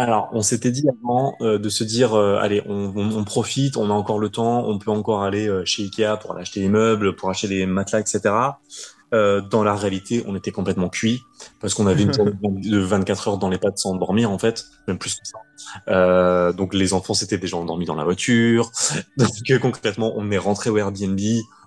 Alors, on s'était dit avant euh, de se dire, euh, allez, on, profite, on a encore le temps, on peut encore aller euh, chez Ikea pour aller acheter des meubles, pour acheter des matelas, etc. Euh, dans la réalité, on était complètement cuit parce qu'on avait une de 24 heures dans les pattes sans dormir, en fait, même plus que ça. Euh, donc, les enfants s'étaient déjà endormis dans la voiture. Donc, euh, concrètement, on est rentré au Airbnb,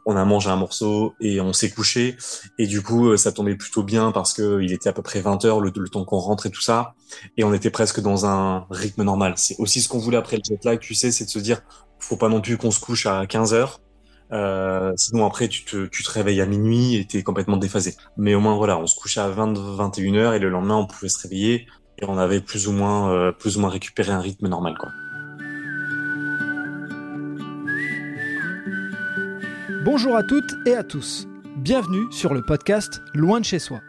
on a mangé un morceau et on s'est couché. Et du coup, euh, ça tombait plutôt bien parce que il était à peu près 20 heures le, le temps qu'on rentre et tout ça et on était presque dans un rythme normal. C'est aussi ce qu'on voulait après le jet lag, tu sais, c'est de se dire, faut pas non plus qu'on se couche à 15 heures. Euh, sinon après tu te, réveilles à minuit et t'es complètement déphasé. Mais au moins voilà, on se couchait à 20, 21 heures et le lendemain on pouvait se réveiller et on avait plus ou moins, euh, plus ou moins récupéré un rythme normal quoi. Bonjour à toutes et à tous. Bienvenue sur le podcast Loin de chez soi.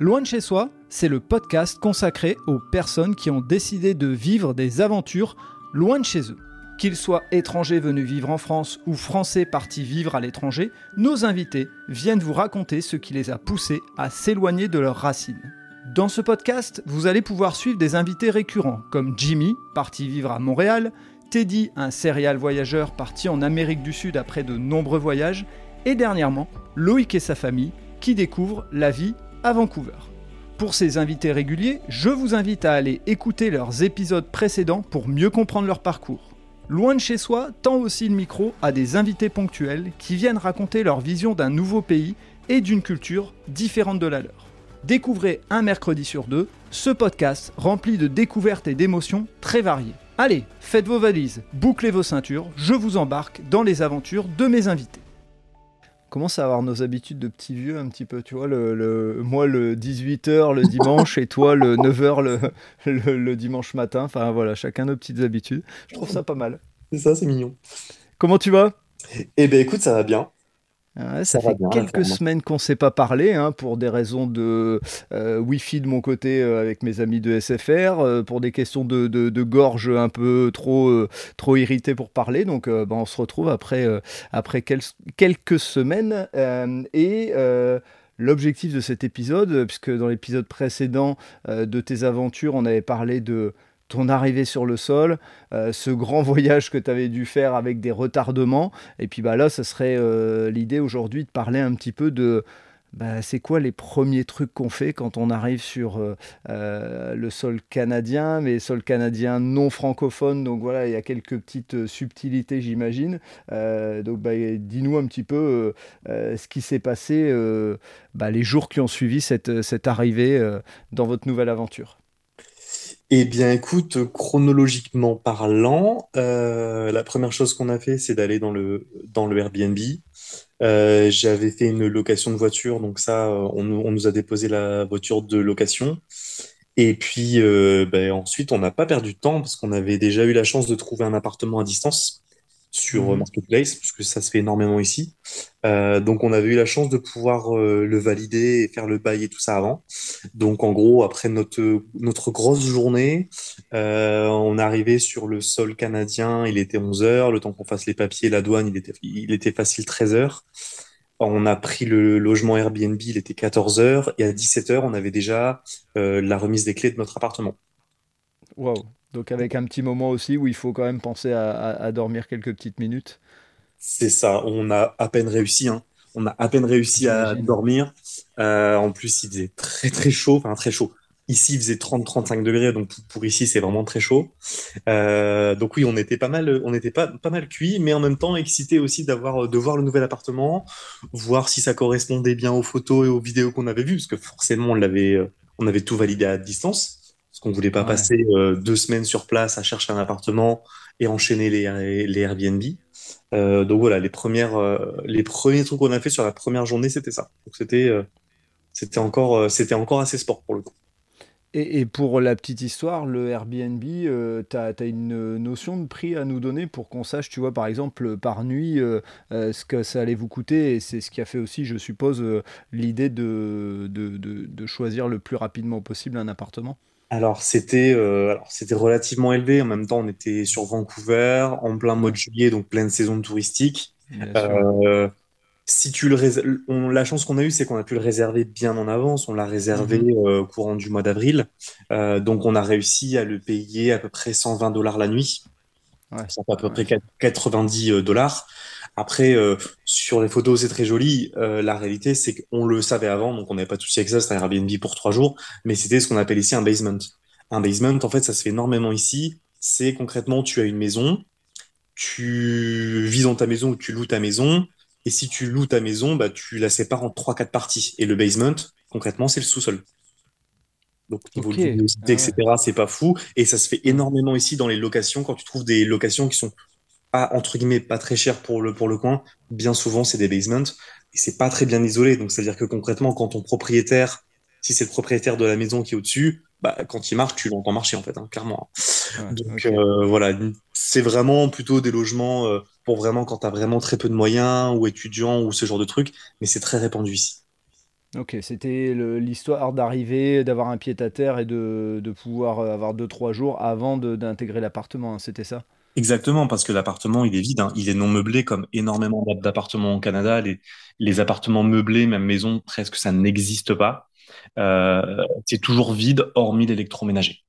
Loin de chez soi, c'est le podcast consacré aux personnes qui ont décidé de vivre des aventures loin de chez eux. Qu'ils soient étrangers venus vivre en France ou français partis vivre à l'étranger, nos invités viennent vous raconter ce qui les a poussés à s'éloigner de leurs racines. Dans ce podcast, vous allez pouvoir suivre des invités récurrents comme Jimmy, parti vivre à Montréal, Teddy, un serial voyageur parti en Amérique du Sud après de nombreux voyages, et dernièrement, Loïc et sa famille qui découvrent la vie à Vancouver. Pour ces invités réguliers, je vous invite à aller écouter leurs épisodes précédents pour mieux comprendre leur parcours. Loin de chez soi tend aussi le micro à des invités ponctuels qui viennent raconter leur vision d'un nouveau pays et d'une culture différente de la leur. Découvrez un mercredi sur deux ce podcast rempli de découvertes et d'émotions très variées. Allez, faites vos valises, bouclez vos ceintures, je vous embarque dans les aventures de mes invités. Commence à avoir nos habitudes de petits vieux un petit peu, tu vois, le, le- moi le 18h le dimanche et toi le 9h le, le- le dimanche matin, enfin voilà, chacun nos petites habitudes. Je trouve ça pas mal. C'est ça, c'est mignon. Comment tu vas? Eh ben écoute, ça va bien. Ouais, ça, fait bien, quelques semaines qu'on ne s'est pas parlé, hein, pour des raisons de euh, Wi-Fi de mon côté euh, avec mes amis de SFR, euh, pour des questions de, de- de gorge un peu trop, trop irritées pour parler. Donc bah, on se retrouve après, après quel- quelques semaines. et l'objectif de cet épisode, puisque dans l'épisode précédent de tes aventures, on avait parlé de ton arrivée sur le sol, euh, ce grand voyage que tu avais dû faire avec des retardements. Et puis bah là, ce serait euh, l'idée aujourd'hui de parler un petit peu de bah, c'est quoi les premiers trucs qu'on fait quand on arrive sur euh, le sol canadien, mais sol canadien non francophone. Donc voilà, il y a quelques petites subtilités, j'imagine. Donc bah, dis-nous un petit peu ce qui s'est passé bah, les jours qui ont suivi cette, cette arrivée dans votre nouvelle aventure. Eh bien, écoute, chronologiquement parlant, euh, la première chose qu'on a fait, c'est d'aller dans le, dans le Airbnb. Euh, j'avais fait une location de voiture, donc ça, euh, on, nous- a déposé la voiture de location. Et puis, ben, ensuite, on n'a pas perdu de temps parce qu'on avait déjà eu la chance de trouver un appartement à distance sur euh, Mhm. Marketplace, parce que ça se fait énormément ici. Euh, donc, on avait eu la chance de pouvoir euh, le valider et faire le bail et tout ça avant. Donc, en gros, après notre, notre grosse journée, euh, on arrivé sur le sol canadien, il était 11 heures, le temps qu'on fasse les papiers, la douane, il était, il était facile 13 heures. On a pris le logement Airbnb, il était 14 heures, et à 17 heures, on avait déjà euh, la remise des clés de notre appartement. Waouh! Donc avec un petit moment aussi où il faut quand même penser à, à- à dormir quelques petites minutes. C'est ça, on a à peine réussi, hein. On a à peine réussi à dormir. Euh, en plus, il faisait très très chaud, enfin très chaud. Ici, il faisait 30-35 degrés, donc pour, ici, c'est vraiment très chaud. Euh, donc oui, on était pas mal, on était pas, pas mal cuit, mais en même temps excité aussi d'avoir, de voir le nouvel appartement, voir si ça correspondait bien aux photos et aux vidéos qu'on avait vues, parce que forcément, on l'avait, euh, on avait tout validé à distance, qu'on voulait pas Ouais. passer euh, deux semaines sur place à chercher un appartement et enchaîner les, les Airbnb. Euh, donc voilà, les premières, euh, les premiers trucs qu'on a fait sur la première journée, c'était ça. Donc c'était, c'était encore, c'était encore assez sport pour le coup. Et, et pour la petite histoire, le Airbnb, euh, tu as, une notion de prix à nous donner pour qu'on sache, tu vois, par exemple, par nuit, euh, euh, ce que ça allait vous coûter. Et c'est ce qui a fait aussi, je suppose, l'idée de, de, de- de choisir le plus rapidement possible un appartement? Alors c'était, euh, alors c'était relativement élevé. En même temps, on était sur Vancouver, en plein mois de juillet, donc pleine saison touristique. Euh, si tu le on, la chance qu'on a eue, c'est qu'on a pu le réserver bien en avance. On l'a réservé Mhm. euh, au courant du mois d'avril. Euh, donc, on a réussi à le payer à peu près 120 dollars la nuit. Ouais, Ça fait à peu ouais, près 90 dollars. Après, euh, sur les photos, c'est très joli. Euh, la réalité, c'est qu'on le savait avant, donc on n'avait pas de souci avec ça. C'était un Airbnb pour trois jours, mais c'était ce qu'on appelle ici un basement. Un basement, en fait, ça se fait énormément ici. C'est concrètement, tu as une maison, tu vis dans ta maison ou tu loues ta maison, et si tu loues ta maison, bah, tu la sépares en trois, quatre parties. Et le basement, concrètement, c'est le sous-sol. Donc, niveau Ok. luminosité, Ah ouais. etc., c'est pas fou. Et ça se fait énormément ici dans les locations, quand tu trouves des locations qui sont pas, entre guillemets, pas très chères pour le, pour le coin. Bien souvent, c'est des basements. Et c'est pas très bien isolé. Donc, c'est-à-dire que concrètement, quand ton propriétaire, si c'est le propriétaire de la maison qui est au-dessus, bah, quand il marche, tu l'entends marcher, en fait, hein, clairement. Ouais, Donc, euh, voilà. C'est vraiment plutôt des logements, euh, pour vraiment quand t'as vraiment très peu de moyens, ou étudiants, ou ce genre de trucs. Mais c'est très répandu ici. Ok, c'était l'histoire d'arriver, d'avoir un pied-à-terre et de, de pouvoir euh, avoir deux, trois jours avant d'intégrer l'appartement, hein, c'était ça? Exactement, parce que l'appartement, il est vide, hein. Il est non meublé comme énormément d'app- d'appartements au Canada. Les, les appartements meublés, même maison, presque ça n'existe pas. Euh, c'est toujours vide, hormis l'électroménager.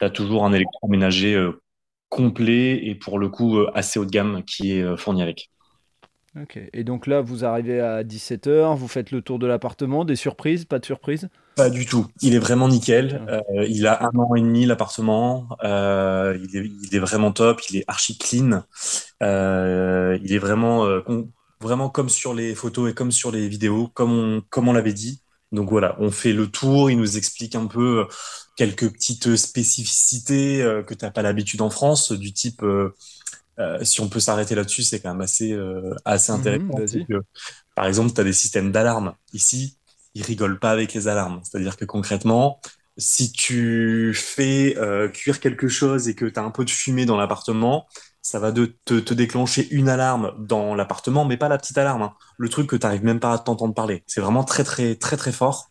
Tu as toujours un électroménager euh, complet et pour le coup euh, assez haut de gamme qui est euh, fourni avec. Ok. Et donc là, vous arrivez à 17h, vous faites le tour de l'appartement, des surprises, pas de surprises? Pas du tout. Il est vraiment nickel. Ah, Euh, il a un an et demi l'appartement. Euh, il est, il est vraiment top. Il est archi clean. Euh, il est vraiment, vraiment comme sur les photos et comme sur les vidéos, comme on, comme on l'avait dit. Donc voilà, on fait le tour. Il nous explique un peu quelques petites spécificités que t'as pas l'habitude en France, du type. Euh, si on peut s'arrêter là-dessus, c'est quand même assez, euh, assez mhm, intéressant. Que, par exemple, tu as des systèmes d'alarme. Ici, ils rigolent pas avec les alarmes. C'est-à-dire que concrètement, si tu fais euh, cuire quelque chose et que tu as un peu de fumée dans l'appartement, ça va de te, te déclencher une alarme dans l'appartement, mais pas la petite alarme, hein. Le truc que tu n'arrives même pas à t'entendre parler. C'est vraiment très, très, très, très fort.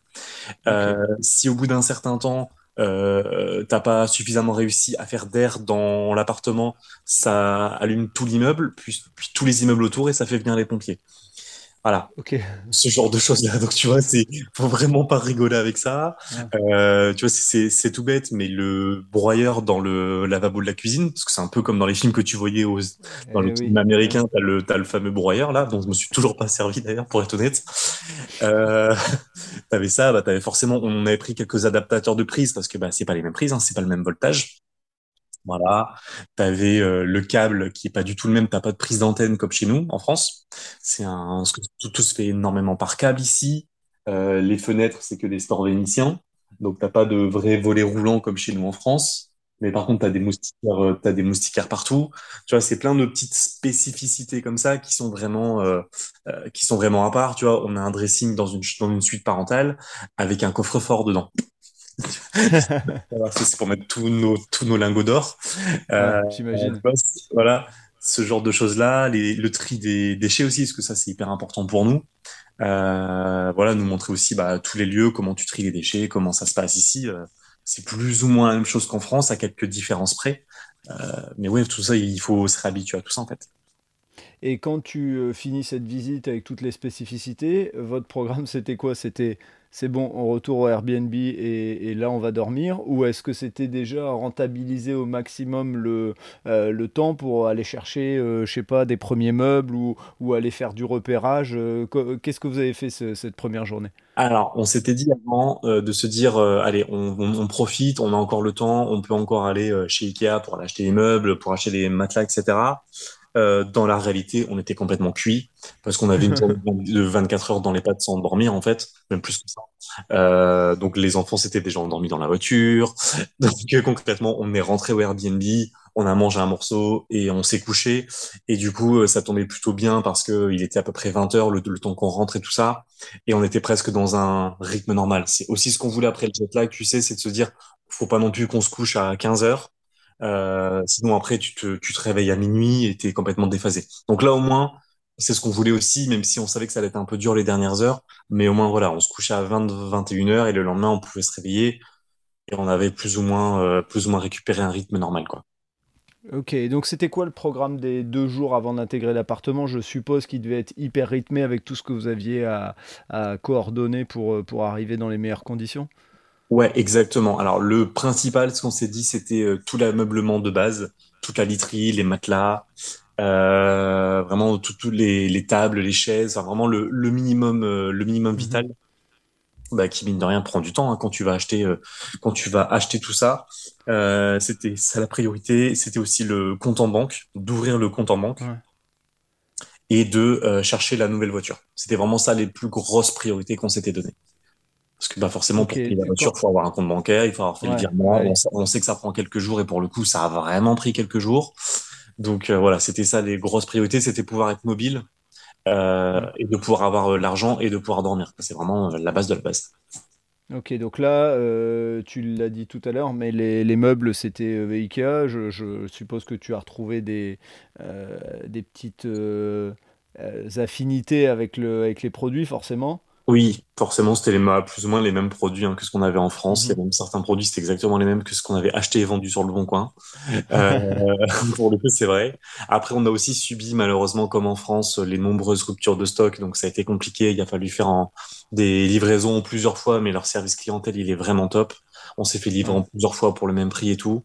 Euh, si au bout d'un certain temps, euh, t'as pas suffisamment réussi à faire d'air dans l'appartement, ça allume tout l'immeuble, puis, puis tous les immeubles autour et ça fait venir les pompiers. Voilà, Ok. ce genre de choses-là. Donc tu vois, c'est faut vraiment pas rigoler avec ça. Ouais. Euh, tu vois, c'est tout bête, mais le broyeur dans le lavabo de la cuisine, parce que c'est un peu comme dans les films que tu voyais aux, dans le Eh film oui. Ouais. américain, t'as le t'as le fameux broyeur là, dont je me suis toujours pas servi d'ailleurs, pour être honnête. Euh, t'avais ça, bah t'avais forcément, on avait pris quelques adaptateurs de prise parce que bah c'est pas les mêmes prises, hein, c'est pas le même voltage. Voilà, t'avais euh, le câble qui est pas du tout le même, t'as pas de prise d'antenne comme chez nous en France. C'est un, tout, tout se fait énormément par câble ici. Euh, les fenêtres, c'est que des stores vénitiens, donc t'as pas de vrais volets roulants comme chez nous en France. Mais par contre, t'as des moustiquaires, euh, t'as des moustiquaires partout. Tu vois, c'est plein de petites spécificités comme ça qui sont vraiment, euh, euh, qui sont vraiment à part. Tu vois, on a un dressing dans une, dans une suite parentale avec un coffre-fort dedans. C'est pour mettre tous nos, tous nos lingots d'or. Euh, j'imagine. voilà, ce genre de choses-là, le tri des déchets aussi, parce que ça, c'est hyper important pour nous. Euh, voilà, nous montrer aussi bah, tous les lieux, comment tu tries les déchets, comment ça se passe ici. Euh, c'est plus ou moins la même chose qu'en France, à quelques différences près. Euh, mais ouais, tout ça, il faut se réhabituer à tout ça, en fait. Et quand tu finis cette visite avec toutes les spécificités, votre programme c'était quoi? C'était c'est bon, on retourne au Airbnb et, là on va dormir? Ou est-ce que c'était déjà rentabiliser au maximum le, euh, le temps pour aller chercher, euh, je sais pas, des premiers meubles ou, aller faire du repérage? euh, Qu'est-ce que vous avez fait ce- cette première journée? Alors, on s'était dit avant de se dire, allez, on, profite, on a encore le temps, on peut encore aller chez Ikea pour acheter des meubles, pour acheter des matelas, etc. Euh, dans la réalité, on était complètement cuit parce qu'on avait une de 24 heures dans les pattes sans dormir, en fait, même plus que ça. Euh, donc, les enfants s'étaient déjà endormis dans la voiture. Donc, euh, concrètement, on est rentré au Airbnb, on a mangé un morceau et on s'est couché. Et du coup, euh, ça tombait plutôt bien parce que il était à peu près 20 heures le, le temps qu'on rentre et tout ça et on était presque dans un rythme normal. C'est aussi ce qu'on voulait après le jet lag, tu sais, c'est de se dire, faut pas non plus qu'on se couche à 15 heures, euh, sinon après tu te, tu réveilles à minuit et t'es complètement déphasé. Donc là au moins, c'est ce qu'on voulait aussi, même si on savait que ça allait être un peu dur les dernières heures, mais au moins voilà, on se couchait à 20, 21 heures et le lendemain on pouvait se réveiller et on avait plus ou moins, euh, plus ou moins récupéré un rythme normal, quoi. Ok, donc c'était quoi le programme des deux jours avant d'intégrer l'appartement? Je suppose qu'il devait être hyper rythmé avec tout ce que vous aviez à, coordonner euh, pour arriver dans les meilleures conditions Ouais, exactement. Alors le principal, ce qu'on s'est dit, c'était euh, tout l'ameublement de base, toute la literie, les matelas, euh, vraiment toutes les, les, tables, les chaises, vraiment le, le minimum, le minimum mhm. vital bah, qui mine de rien prend du temps hein, quand tu vas acheter euh, quand tu vas acheter tout ça. Euh, c'était ça la priorité. C'était aussi le compte en banque, d'ouvrir le compte en banque et de euh, chercher la nouvelle voiture. C'était vraiment ça les plus grosses priorités qu'on s'était données. Parce que bah forcément pour payer la voiture, il faut avoir un compte bancaire, il faut avoir fait le virement. On, sait que ça prend quelques jours et pour le coup, ça a vraiment pris quelques jours. Donc voilà, c'était ça les grosses priorités, c'était pouvoir être mobile, euh, et de pouvoir avoir euh, l'argent et de pouvoir dormir. C'est vraiment euh, la base de la base. Ok, donc là, tu l'as dit tout à l'heure, mais les, les meubles, c'était Ikea. Je, je, suppose que tu as retrouvé des, des petites affinités avec, le, avec les produits, forcément. Oui, forcément, c'était les, plus ou moins les mêmes produits hein, que ce qu'on avait en France. Il y a mhm. même certains produits, c'était exactement les mêmes que ce qu'on avait acheté et vendu sur le Bon Coin. Euh, pour le coup, c'est vrai. Après, on a aussi subi, malheureusement, comme en France, les nombreuses ruptures de stock. Donc, ça a été compliqué. Il a fallu faire en, des livraisons plusieurs fois, mais leur service clientèle, il est vraiment top. On s'est fait livrer en plusieurs fois pour le même prix et tout.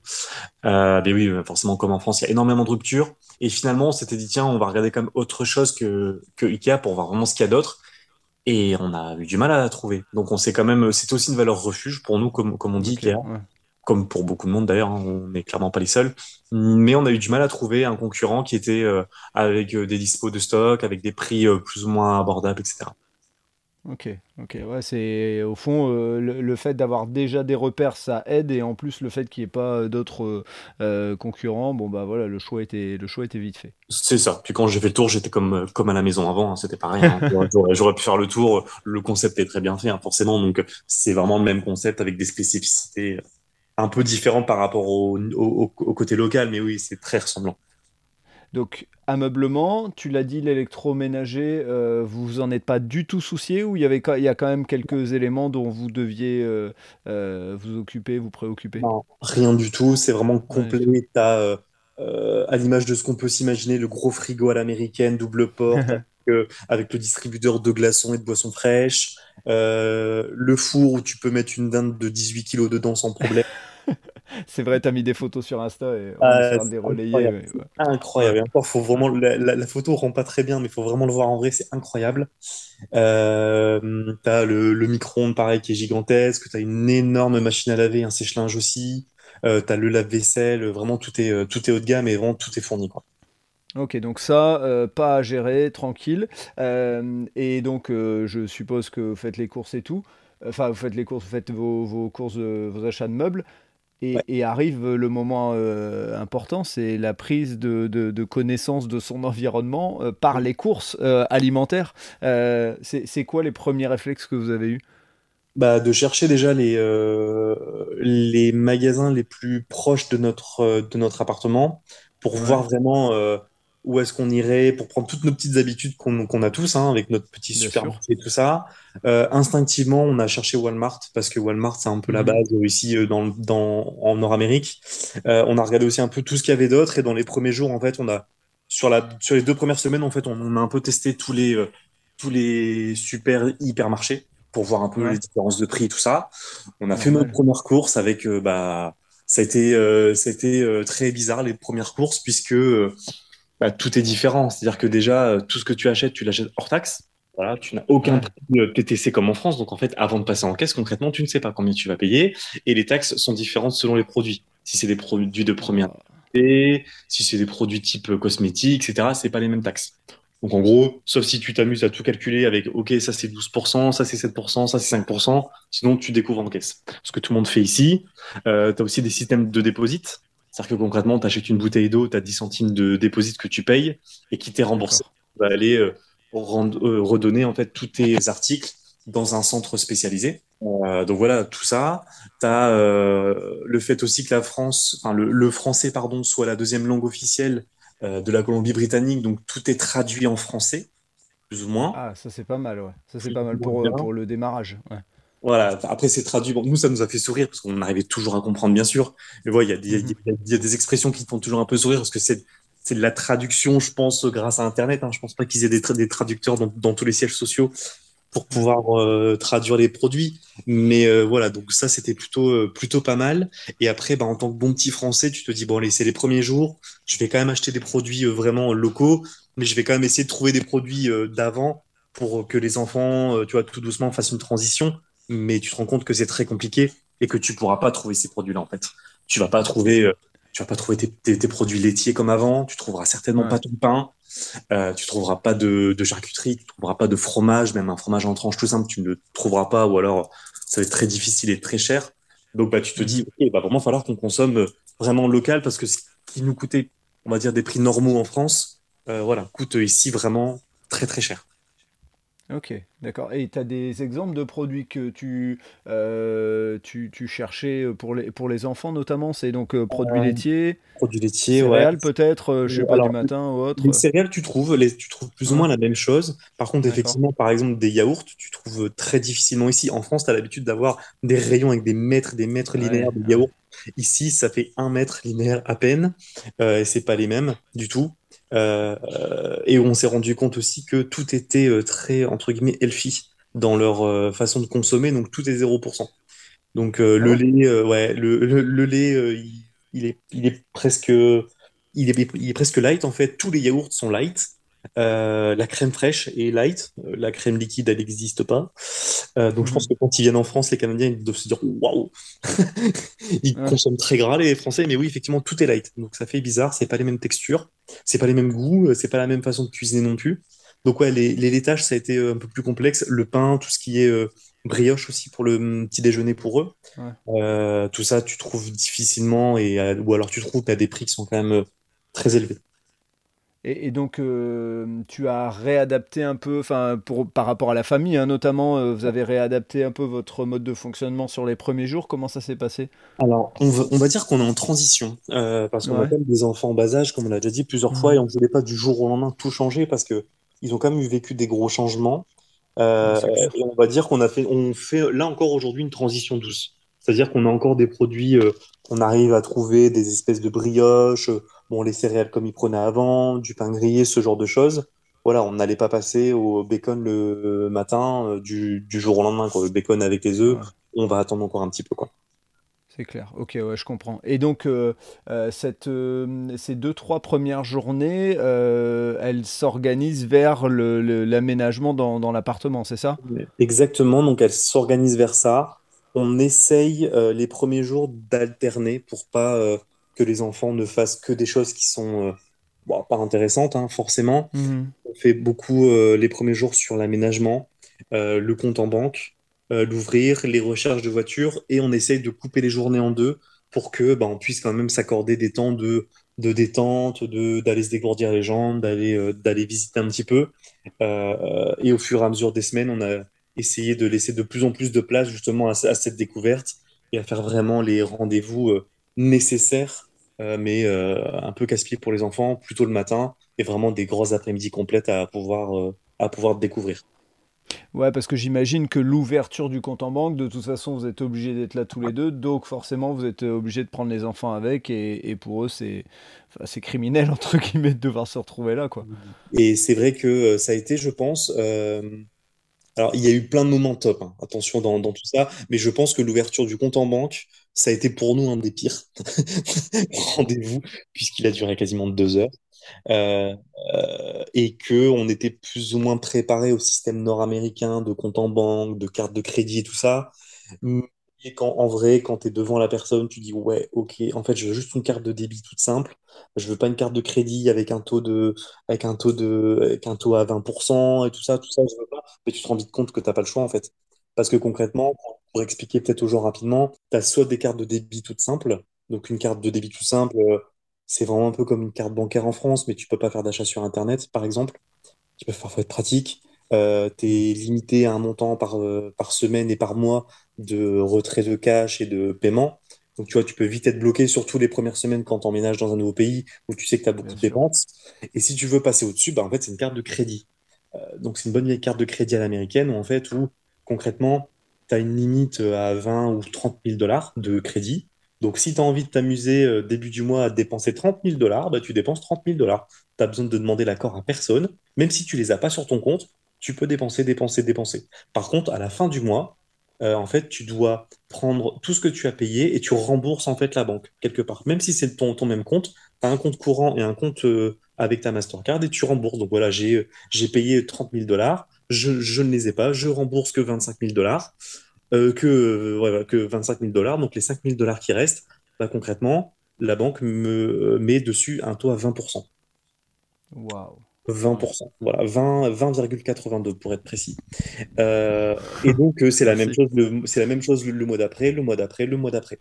Euh, mais oui, forcément, comme en France, il y a énormément de ruptures. Et finalement, on s'était dit, tiens, on va regarder comme autre chose que, que Ikea pour voir vraiment ce qu'il y a d'autre et on a eu du mal à la trouver. Donc on sait quand même, c'est aussi une valeur refuge pour nous, comme, comme on dit, comme pour beaucoup de monde d'ailleurs, hein, on n'est clairement pas les seuls. Mais on a eu du mal à trouver un concurrent qui était euh, avec euh, des dispos de stock, avec des prix euh, plus ou moins abordables, etc. Ok, ok, ouais, c'est au fond euh, le, fait d'avoir déjà des repères, ça aide, et en plus le fait qu'il n'y ait pas euh, d'autres euh, concurrents, bon bah voilà, le choix était, le choix était vite fait. C'est ça. Puis quand j'ai fait le tour, j'étais comme comme à la maison avant, hein, c'était pareil. Hein. J'aurais pu faire le tour. Le concept est très bien fait, hein, forcément. Donc c'est vraiment le même concept avec des spécificités un peu différentes par rapport au, au côté local, mais oui, c'est très ressemblant. Donc, ameublement, tu l'as dit, l'électroménager, euh, vous vous en êtes pas du tout soucié ou il y, avait, il y a quand même quelques éléments dont vous deviez euh, euh, vous occuper, vous préoccuper? Non, rien du tout, c'est vraiment complet. As, à l'image de ce qu'on peut s'imaginer, le gros frigo à l'américaine, double porte, avec, le distributeur de glaçons et de boissons fraîches, le four où tu peux mettre une dinde de 18 kg dedans sans problème. c'est vrai, tu as mis des photos sur Insta et on va les relayer. Incroyable. Encore, faut vraiment la, photo rend pas très bien, mais il faut vraiment le voir en vrai, c'est incroyable. Euh, tu as le, micro-ondes pareil qui est gigantesque, tu as une énorme machine à laver, un sèche-linge aussi. Euh, tu as le lave-vaisselle, vraiment tout est, euh, tout est haut de gamme et vraiment tout est fourni. Quoi. Ok, donc ça, euh, pas à gérer, tranquille. et donc, je suppose que vous faites les courses et tout. Enfin, vous faites les courses, vous faites vos, vos courses, vos achats de meubles. Et, arrive le moment euh, important, c'est la prise de, connaissance de son environnement euh, par les courses euh, alimentaires. c'est quoi les premiers réflexes que vous avez eus? Bah, De chercher déjà les, les magasins les plus proches de notre, de notre appartement pour voir vraiment où est-ce qu'on irait pour prendre toutes nos petites habitudes qu'on a tous, hein, avec notre petit supermarché et tout ça. Euh, instinctivement, on a cherché Walmart parce que Walmart, c'est un peu la mhm. base ici euh, dans, dans, en Nord-Amérique. Euh, on a regardé aussi un peu tout ce qu'il y avait d'autre et dans les premiers jours, en fait, on a sur, la, sur les deux premières semaines, en fait, on, a un peu testé tous les, euh, tous les super hypermarchés pour voir un peu les différences de prix et tout ça. On a fait notre première course avec, bah, ça a été, ça a été très bizarre les premières courses puisque bah, tout est différent. C'est-à-dire que déjà, euh, tout ce que tu achètes, tu l'achètes hors taxe. Voilà, tu n'as aucun prix de TTC comme en France. Donc, en fait, avant de passer en caisse, concrètement, tu ne sais pas combien tu vas payer. Et les taxes sont différentes selon les produits. Si c'est des produits de première qualité, si c'est des produits type cosmétiques, etc., c'est pas les mêmes taxes. Donc, en gros, sauf si tu t'amuses à tout calculer avec, OK, ça c'est 12%, ça c'est 7%, ça c'est 5%, sinon tu découvres en caisse. Ce que tout le monde fait ici. Euh, tu as aussi des systèmes de déposit. C'est-à-dire que concrètement, tu achètes une bouteille d'eau, tu as 10 centimes de dépôt que tu payes et qui t'est remboursé. Tu vas aller euh, euh, redonner en fait tous tes articles dans un centre spécialisé. Euh, donc voilà, tout ça. Tu as le fait aussi que la France, enfin le, français pardon, soit la deuxième langue officielle de la Colombie-Britannique, donc tout est traduit en français, plus ou moins. Ah, ça c'est pas mal, ouais. Ça c'est pas mal pour, pour le démarrage. Ouais. Voilà. Après, c'est traduit. Bon, nous, ça nous a fait sourire parce qu'on arrivait toujours à comprendre, bien sûr. Mais voilà, il y, a, y, a des expressions qui font toujours un peu sourire parce que c'est c'est de la traduction, je pense, grâce à Internet. Hein. Je pense pas qu'ils aient des, des traducteurs dans, dans, tous les sièges sociaux pour pouvoir euh, traduire les produits. Mais euh, voilà, donc ça, c'était plutôt, euh, plutôt pas mal. Et après, bah, en tant que bon petit français, tu te dis, bon, allez, c'est les premiers jours, je vais quand même acheter des produits vraiment locaux, mais je vais quand même essayer de trouver des produits d'avant pour que les enfants, tu vois, tout doucement fassent une transition. Mais tu te rends compte que c'est très compliqué et que tu pourras pas trouver ces produits-là, en fait. Tu vas pas trouver tu vas pas trouver tes, produits laitiers comme avant, tu trouveras certainement pas ton pain, euh, tu trouveras pas de, charcuterie, tu trouveras pas de fromage, même un fromage en tranche tout simple, tu ne trouveras pas, ou alors ça va être très difficile et très cher. Donc bah, tu te dis, ok, bah, vraiment, falloir qu'on consomme vraiment local parce que ce qui nous coûtait, on va dire, des prix normaux en France, euh, voilà, coûte ici vraiment très très cher. Ok, d'accord. Et tu as des exemples de produits que tu, euh, tu, tu cherchais pour les, pour les enfants notamment? C'est donc euh, produits laitiers, Produits laitiers, céréales peut-être, euh, je sais pas, du matin ou autre? les céréales, tu trouves, les, tu trouves plus ou moins la même chose. Par contre, effectivement, par exemple, des yaourts, tu trouves très difficilement ici. En France, tu as l'habitude d'avoir des rayons avec des mètres, des mètres linéaires de yaourts. Ici, ça fait un mètre linéaire à peine, et c'est pas les mêmes du tout. Euh, et on s'est rendu compte aussi que tout était euh, très, entre guillemets, healthy dans leur euh, façon de consommer, donc tout est 0%. Donc le ah lait, ouais, le, le, lait, il, est, il est presque, il est, il est presque light en fait. Tous les yaourts sont light. Euh, la crème fraîche est light, euh, la crème liquide, elle n'existe pas. Euh, donc je pense mhm. que quand ils viennent en France, les Canadiens ils doivent se dire waouh, ils consomment très gras les Français, mais oui effectivement tout est light, donc ça fait bizarre, c'est pas les mêmes textures, c'est pas les mêmes goûts, c'est pas la même façon de cuisiner non plus. Donc ouais, les, les laitages ça a été un peu plus complexe, le pain, tout ce qui est brioche aussi pour le mm, petit déjeuner pour eux, tout ça tu trouves difficilement et ou alors tu trouves à des prix qui sont quand même très élevés. Et, donc, euh, tu as réadapté un peu, enfin, par rapport à la famille, hein, notamment, euh, vous avez réadapté un peu votre mode de fonctionnement sur les premiers jours. Comment ça s'est passé? Alors, on va, dire qu'on est en transition, euh, parce qu'on a quand même des enfants en bas âge, comme on l'a déjà dit plusieurs fois, et on ne voulait pas du jour au lendemain tout changer, parce que ils ont quand même vécu des gros changements. et on va dire qu'on a fait, on fait là encore aujourd'hui une transition douce. C'est-à-dire qu'on a encore des produits, on arrive à trouver des espèces de brioches bon, les céréales comme ils prenaient avant, du pain grillé, ce genre de choses. Voilà, on n'allait pas passer au bacon le matin euh, du, jour au lendemain. Quoi. Le bacon avec les œufs, on va attendre encore un petit peu. Quoi. C'est clair, ok, ouais, je comprends. Et donc, euh, euh, cette, ces deux, trois premières journées, elles s'organisent vers l'aménagement dans, dans l'appartement, c'est ça? Exactement, donc elles s'organisent vers ça. On essaye les premiers jours d'alterner pour pas que les enfants ne fassent que des choses qui sont euh, pas intéressantes, hein, forcément. Mhm. On fait beaucoup euh, les premiers jours sur l'aménagement, euh, le compte en banque, l'ouvrir, les recherches de voitures, et on essaye de couper les journées en deux pour que bah, on puisse quand même s'accorder des temps de, de détente, d'aller se dégourdir les jambes, d'aller d'aller visiter un petit peu. et au fur et à mesure des semaines, on a essayé de laisser de plus en plus de place justement à, à cette découverte et à faire vraiment les rendez-vous nécessaires euh, mais euh, un peu casse-pied pour les enfants, plutôt le matin, et vraiment des grosses après-midi complètes à pouvoir, euh, à pouvoir découvrir. Ouais, parce que j'imagine que l'ouverture du compte en banque, de toute façon, vous êtes obligés d'être là tous les deux, donc forcément, vous êtes obligés de prendre les enfants avec, et, et pour eux, c'est enfin, criminel, entre guillemets, de devoir se retrouver là. quoi. Et c'est vrai que ça a été, je pense, alors, il y a eu plein de moments top, hein. attention dans, dans, tout ça, mais je pense que l'ouverture du compte en banque, ça a été pour nous un des pires rendez-vous, puisqu'il a duré quasiment deux heures, euh, euh, et que on était plus ou moins préparé au système nord-américain de compte en banque, de carte de crédit et tout ça. Et quand, en vrai, quand tu es devant la personne, tu dis ouais, ok, en fait, je veux juste une carte de débit toute simple. Je veux pas une carte de crédit avec un taux de, avec un taux de, avec un taux à 20% et tout ça, tout ça, je veux pas. Mais tu te rends vite compte que t'as pas le choix, en fait. Parce que concrètement, pour expliquer peut-être aux gens rapidement, tu as soit des cartes de débit toutes simples. Donc, une carte de débit tout simple, euh, c'est vraiment un peu comme une carte bancaire en France, mais tu peux pas faire d'achat sur Internet, par exemple. Qui peut parfois être pratique. Euh, tu es limité à un montant par, euh, par semaine et par mois de retrait de cash et de paiement. Donc, tu vois, tu peux vite être bloqué, surtout les premières semaines quand tu emménages dans un nouveau pays où tu sais que tu as beaucoup de dépenses. Et si tu veux passer au-dessus, bah, en fait, c'est une carte de crédit. Euh, donc, c'est une bonne vieille carte de crédit à l'américaine où, en fait, où concrètement, tu as une limite à 20 ou 30 000 dollars de crédit. Donc, si tu as envie de t'amuser euh, début du mois à dépenser 30 000 dollars, bah, tu dépenses 30 000 dollars. Tu as besoin de demander l'accord à personne. Même si tu les as pas sur ton compte, tu peux dépenser, dépenser, dépenser. Par contre, à la fin du mois, euh, en fait, tu dois prendre tout ce que tu as payé et tu rembourses en fait la banque quelque part. Même si c'est ton, ton même compte, tu as un compte courant et un compte euh, avec ta Mastercard et tu rembourses. Donc voilà, j'ai payé 30 000 dollars, je, ne les ai pas, je rembourse que 25 000 dollars, euh, que 25 000 dollars. Donc les 5 000 dollars qui restent, bah, concrètement, la banque me met dessus un taux à 20%. Waouh. 20%, voilà, 20, 20,82 pour être précis. Euh, et donc, euh, c'est la même chose, le, c'est la même chose le, le mois d'après, le mois d'après, le mois d'après.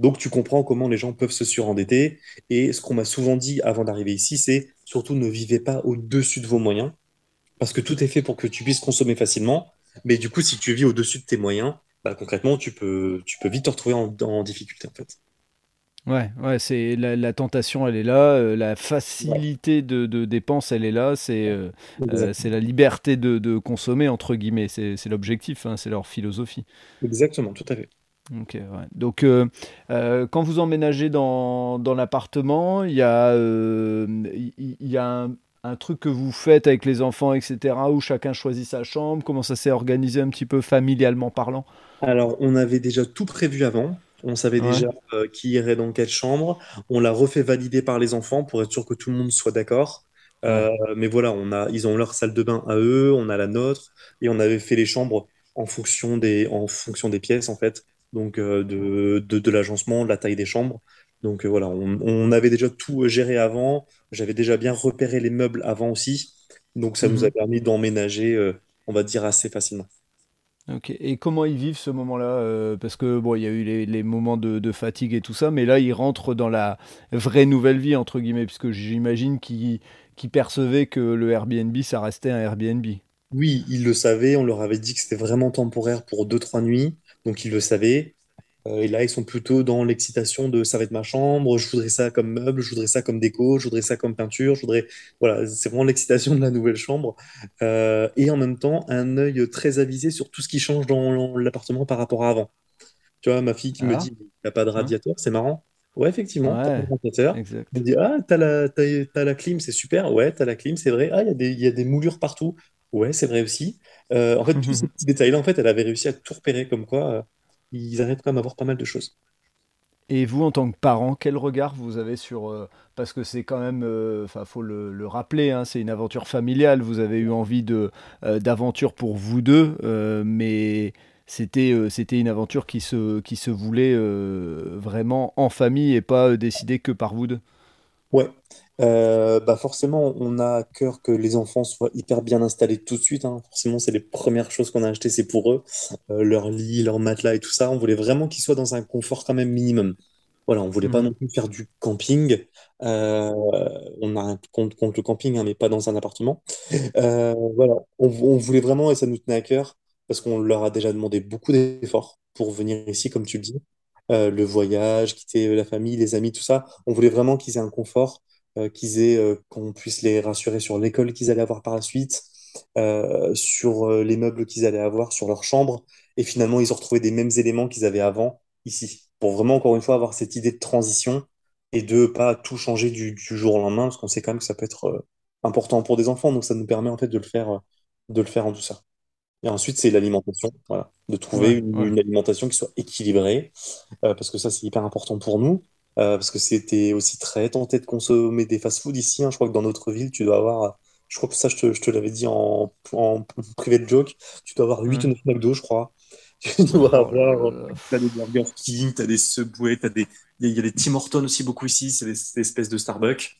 Donc, tu comprends comment les gens peuvent se surendetter. Et ce qu'on m'a souvent dit avant d'arriver ici, c'est surtout ne vivez pas au-dessus de vos moyens, parce que tout est fait pour que tu puisses consommer facilement. Mais du coup, si tu vis au-dessus de tes moyens, bah, concrètement, tu peux, tu peux vite te retrouver en, en difficulté, en fait. Ouais, ouais, c'est la, la tentation, elle est là, euh, la Ouais, facilité de, de dépense, elle est là, c'est euh, euh, c'est la liberté de, de consommer, entre guillemets, c'est l'objectif, hein, c'est leur philosophie. Exactement, tout à fait. Ok, ouais. Donc, quand vous emménagez dans, dans l'appartement, il y a, il y a un, un truc que vous faites avec les enfants, etc., où chacun choisit sa chambre, comment ça s'est organisé un petit peu familialement parlant? Alors, on avait déjà tout prévu avant. On savait Ouais, déjà euh, qui irait dans quelle chambre. On l'a refait valider par les enfants pour être sûr que tout le monde soit d'accord. Euh, mais voilà, on a, ils ont leur salle de bain à eux, on a la nôtre, et on avait fait les chambres en fonction des, en fonction des pièces, en fait. Donc, euh, de, de, de l'agencement, de la taille des chambres. Donc, euh, voilà, on, on avait déjà tout géré avant. J'avais déjà bien repéré les meubles avant aussi. Donc, ça nous a Mhm. permis d'emménager, on va dire, assez facilement. Et comment ils vivent ce moment-là? euh, parce que bon, il y a eu les, moments de, fatigue et tout ça, mais là, ils rentrent dans la vraie nouvelle vie, entre guillemets, puisque j'imagine qu'ils percevaient que le Airbnb, ça restait un Airbnb. Oui, ils le savaient, on leur avait dit que c'était vraiment temporaire pour deux, trois nuits, donc ils le savaient. Euh, et là, ils sont plutôt dans l'excitation de ça va être ma chambre, je voudrais ça comme meuble, je voudrais ça comme déco, je voudrais ça comme peinture, je voudrais... Voilà, c'est vraiment l'excitation de la nouvelle chambre. Euh, et en même temps, un œil très avisé sur tout ce qui change dans l'appartement par rapport à avant. Tu vois, ma fille qui me Ah, dit, t'as pas de hein? radiateur, c'est marrant. Ouais, effectivement, t'as pas de Ouais, radiateur. Elle me dit, ah, t'as la, t'as, t'as la clim, c'est super. Ouais, t'as la clim, c'est vrai. Ah, il y a des, il y a des moulures partout. Ouais, c'est vrai aussi. Euh, en fait, tous ces petits détails-là, en fait, elle avait réussi à tout repérer comme quoi ils arrivent quand même à voir pas mal de choses. Et vous, en tant que parent, quel regard vous avez sur... euh, parce que c'est quand même, euh, enfin, faut le, le rappeler, hein, c'est une aventure familiale. Vous avez eu envie de euh, d'aventure pour vous deux, mais c'était une aventure qui se qui se voulait vraiment en famille et pas décidée que par vous deux. Ouais, Euh, bah forcément, on a à cœur que les enfants soient hyper bien installés tout de suite. hein. Forcément, c'est les premières choses qu'on a achetées, c'est pour eux. Euh, leur lit, leur matelas et tout ça. On voulait vraiment qu'ils soient dans un confort quand même minimum. Voilà, on voulait pas non Mhm. plus faire du camping. Euh, on a un compte contre le camping, hein, mais pas dans un appartement. Euh, voilà, on, on voulait vraiment, et ça nous tenait à cœur, parce qu'on leur a déjà demandé beaucoup d'efforts pour venir ici, comme tu le dis. Euh, le voyage, quitter la famille, les amis, tout ça. On voulait vraiment qu'ils aient un confort, euh, qu'ils aient, euh, qu'on puisse les rassurer sur l'école qu'ils allaient avoir par la suite, euh, sur euh, les meubles qu'ils allaient avoir, sur leur chambre. Et finalement, ils ont retrouvé des mêmes éléments qu'ils avaient avant ici. Pour vraiment, encore une fois, avoir cette idée de transition et de pas tout changer du, du jour au lendemain, parce qu'on sait quand même que ça peut être euh, important pour des enfants. Donc, ça nous permet en fait de le faire, euh, de le faire en douceur. Et ensuite, c'est l'alimentation. Voilà. De trouver Ouais, une, ouais. une alimentation qui soit équilibrée, euh, parce que ça, c'est hyper important pour nous. euh, parce que c'était aussi très tenté de consommer des fast-food ici. hein. Je crois que dans notre ville, tu dois avoir, je crois que ça, je te, je te l'avais dit en, en privé de joke, tu dois avoir 8 ou ouais. 9 McDo, je crois. Tu dois Oh avoir, là. t'as des Burger King, t'as des Subway, t'as des, il y a des Tim Hortons aussi beaucoup ici, c'est des, des espèces de Starbucks.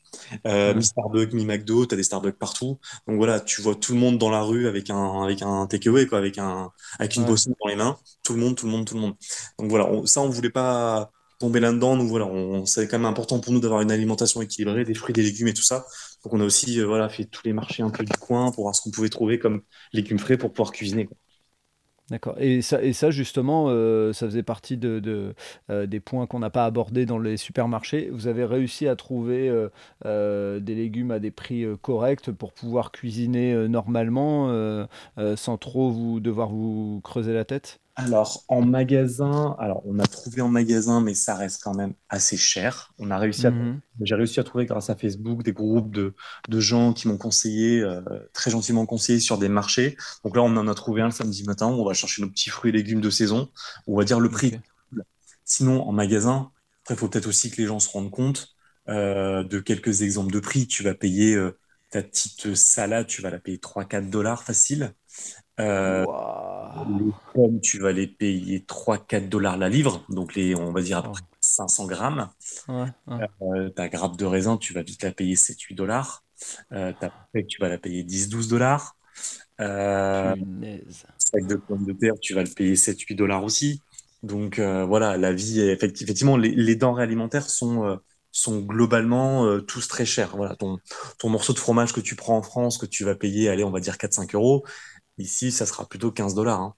Euh, Ouais, mi-Starbucks, mi-McDo, t'as des Starbucks partout. Donc voilà, tu vois tout le monde dans la rue avec un, avec un takeaway, quoi, avec un, avec une ouais. dans les mains. Tout le monde, tout le monde, tout le monde. Donc voilà, on- ça, on voulait pas tomber là-dedans. Donc voilà, on, c'est quand même important pour nous d'avoir une alimentation équilibrée, des fruits, des légumes et tout ça. Donc on a aussi, euh, voilà, fait tous les marchés un peu du coin pour voir ce qu'on pouvait trouver comme légumes frais pour pouvoir cuisiner, quoi. D'accord. Et ça, justement, euh, ça faisait partie de, euh, des points qu'on n'a pas abordés dans les supermarchés. Vous avez réussi à trouver euh, des légumes à des prix corrects pour pouvoir cuisiner normalement sans trop devoir vous creuser la tête? Alors, en magasin, alors on a trouvé en magasin, mais ça reste quand même assez cher. On a réussi à, Mhm. j'ai réussi à trouver grâce à Facebook des groupes de, de gens qui m'ont conseillé, euh, très gentiment conseillé sur des marchés. Donc là, on en a trouvé un le samedi matin où on va chercher nos petits fruits et légumes de saison. On va dire le prix. Sinon, en magasin, après, il faut peut-être aussi que les gens se rendent compte euh, de quelques exemples de prix. Tu vas payer euh, ta petite salade, tu vas la payer trois quatre dollars facile. Les pommes, tu vas les payer trois quatre dollars la livre, donc les, on va dire à peu près 500 grammes. Ouais, ouais. Euh, ta grappe de raisin, tu vas vite la payer sept huit dollars. Euh, ta pâte, tu vas la payer dix douze dollars. Euh, sac de pommes de terre, tu vas le payer sept huit dollars aussi. Donc euh, voilà, la vie, est- effecti- effectivement, les, les denrées alimentaires sont, euh, sont globalement euh, tous très chers. Voilà, ton, ton morceau de fromage que tu prends en France, que tu vas payer, allez, on va dire quatre cinq euros, ici, ça sera plutôt 15 dollars. hein.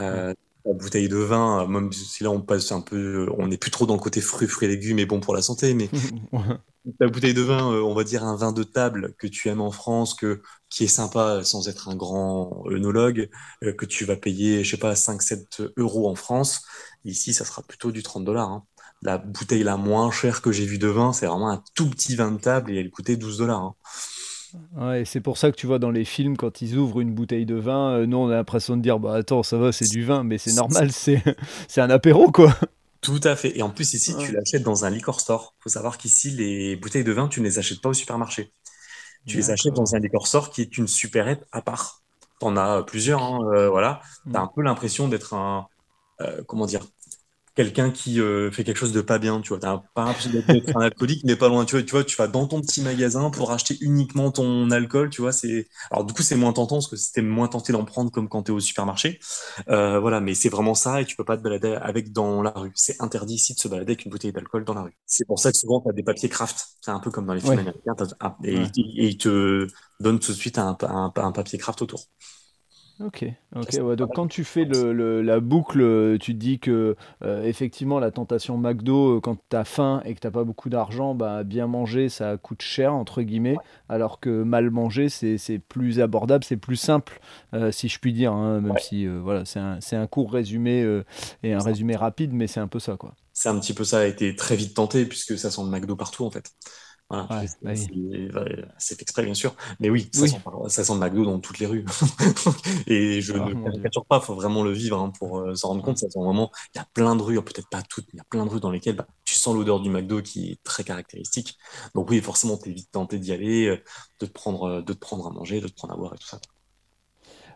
Euh, la bouteille de vin, euh, même si là on passe un peu, on n'est plus trop dans le côté fruits, fruits et légumes et bon pour la santé, mais ta bouteille de vin, euh, on va dire un vin de table que tu aimes en France, que, qui est sympa euh, sans être un grand œnologue, euh, que tu vas payer, je sais pas, 5-7 euros en France. Ici, ça sera plutôt du 30 dollars. hein. La bouteille la moins chère que j'ai vue de vin, c'est vraiment un tout petit vin de table et elle coûtait 12 dollars. hein. Ouais, c'est pour ça que tu vois dans les films, quand ils ouvrent une bouteille de vin, euh, nous on a l'impression de dire bah attends, ça va, c'est du vin, mais c'est normal, c'est c'est un apéro quoi. Tout à fait. Et en plus, ici, tu l'achètes dans un liquor store. faut savoir qu'ici, les bouteilles de vin, tu ne les achètes pas au supermarché. Tu les achètes dans un liquor store qui est une supérette à part. T'en as plusieurs, hein, euh, voilà. T'as Mm. un peu l'impression d'être un, euh, comment dire, quelqu'un qui euh, fait quelque chose de pas bien, tu vois. T'as pas l'impression d'être un alcoolique, mais pas loin. Tu vois, tu vois, tu vas dans ton petit magasin pour acheter uniquement ton alcool, tu vois. C'est, alors du coup, c'est moins tentant parce que c'était moins tenté d'en prendre comme quand t'es au supermarché. Euh, voilà, mais c'est vraiment ça et tu peux pas te balader avec dans la rue. C'est interdit ici de se balader avec une bouteille d'alcool dans la rue. C'est pour ça que souvent t'as des papiers craft. C'est un peu comme dans les films Ouais. américains. Ouais. et ils te donnent tout de suite un, un, un papier craft autour. Ok, ok. ouais, donc quand tu fais le, le- la boucle, tu te dis que euh, effectivement la tentation McDo, euh, quand tu as faim et que t'as pas beaucoup d'argent, bah, bien manger ça coûte cher entre guillemets, alors que mal manger c'est plus abordable, c'est plus simple, euh, si je puis dire, hein, même Ouais. si euh, voilà c'est un, c'est un court résumé et un résumé rapide, mais c'est un peu ça quoi. C'est un petit peu ça, a été très vite tenté puisque ça sent le McDo partout en fait. Voilà, Ouais, c'est bah oui. c'est- ouais, c'est exprès bien sûr, mais oui, ça, Oui. Sent, ça sent le McDo dans toutes les rues. Et je Ah, ne caricature pas, faut vraiment le vivre hein, pour euh, s'en rendre compte. Ça sent vraiment, il y a plein de rues, peut-être pas toutes, mais il y a plein de rues dans lesquelles bah, tu sens l'odeur du McDo qui est très caractéristique. Donc oui, forcément, t'es vite tenté d'y aller, euh, de te prendre, euh, de te prendre à manger, de te prendre à boire et tout ça.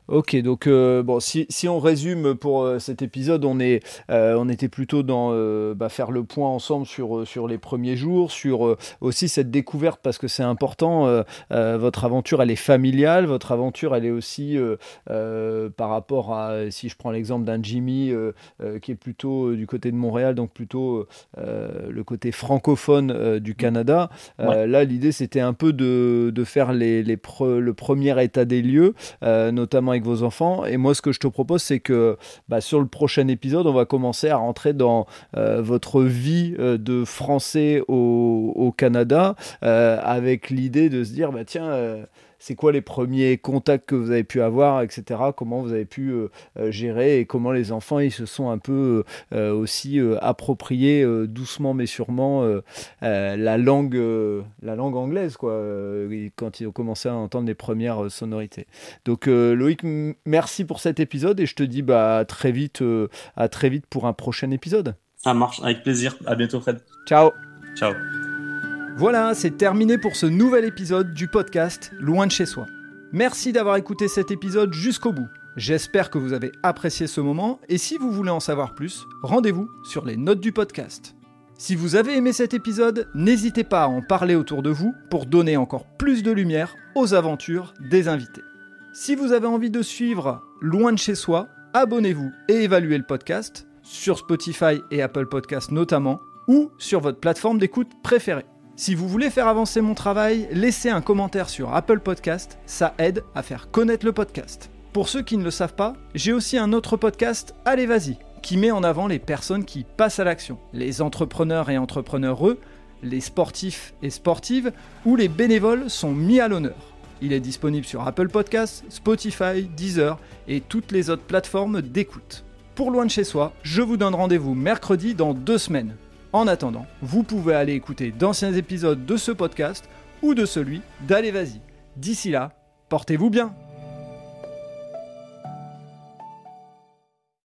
Ok, donc euh, bon, si, si on résume pour euh, cet épisode, on, est, euh, on était plutôt dans bah, faire le point ensemble sur, sur les premiers jours, sur aussi cette découverte, parce que c'est important, votre aventure, elle est familiale, votre aventure, elle est aussi par rapport à, si je prends l'exemple d'un Jimmy qui est plutôt du côté de Montréal, donc plutôt le côté francophone du Canada, euh, là l'idée c'était un peu de, de faire les, les pre- le premier état des lieux, notamment avec vos enfants. Et moi, ce que je te propose, c'est que bah, sur le prochain épisode, on va commencer à rentrer dans euh, votre vie euh, de Français au, au Canada, euh, avec l'idée de se dire, bah, tiens, c'est quoi les premiers contacts que vous avez pu avoir, etc. Comment vous avez pu euh, euh, gérer et comment les enfants ils se sont un peu euh, aussi euh, appropriés doucement mais sûrement la langue, la langue anglaise quoi, quand ils ont commencé à entendre les premières sonorités. Donc Loïc, merci pour cet épisode et je te dis bah à très vite, à très vite pour un prochain épisode. Ça marche, avec plaisir. À bientôt, Fred. Ciao. Ciao. Voilà, c'est terminé pour ce nouvel épisode du podcast Loin de chez soi. Merci d'avoir écouté cet épisode jusqu'au bout. J'espère que vous avez apprécié ce moment et si vous voulez en savoir plus, rendez-vous sur les notes du podcast. Si vous avez aimé cet épisode, n'hésitez pas à en parler autour de vous pour donner encore plus de lumière aux aventures des invités. Si vous avez envie de suivre Loin de chez soi, abonnez-vous et évaluez le podcast sur Spotify et Apple Podcasts notamment ou sur votre plateforme d'écoute préférée. Si vous voulez faire avancer mon travail, laissez un commentaire sur Apple Podcast, ça aide à faire connaître le podcast. Pour ceux qui ne le savent pas, j'ai aussi un autre podcast, Allez Vas-y, qui met en avant les personnes qui passent à l'action, les entrepreneurs et entrepreneureux, les sportifs et sportives, où les bénévoles sont mis à l'honneur. Il est disponible sur Apple Podcasts, Spotify, Deezer et toutes les autres plateformes d'écoute. Pour Loin de chez soi, je vous donne rendez-vous mercredi dans deux semaines. En attendant, vous pouvez aller écouter d'anciens épisodes de ce podcast ou de celui d'Allez Vas-y. D'ici là, portez-vous bien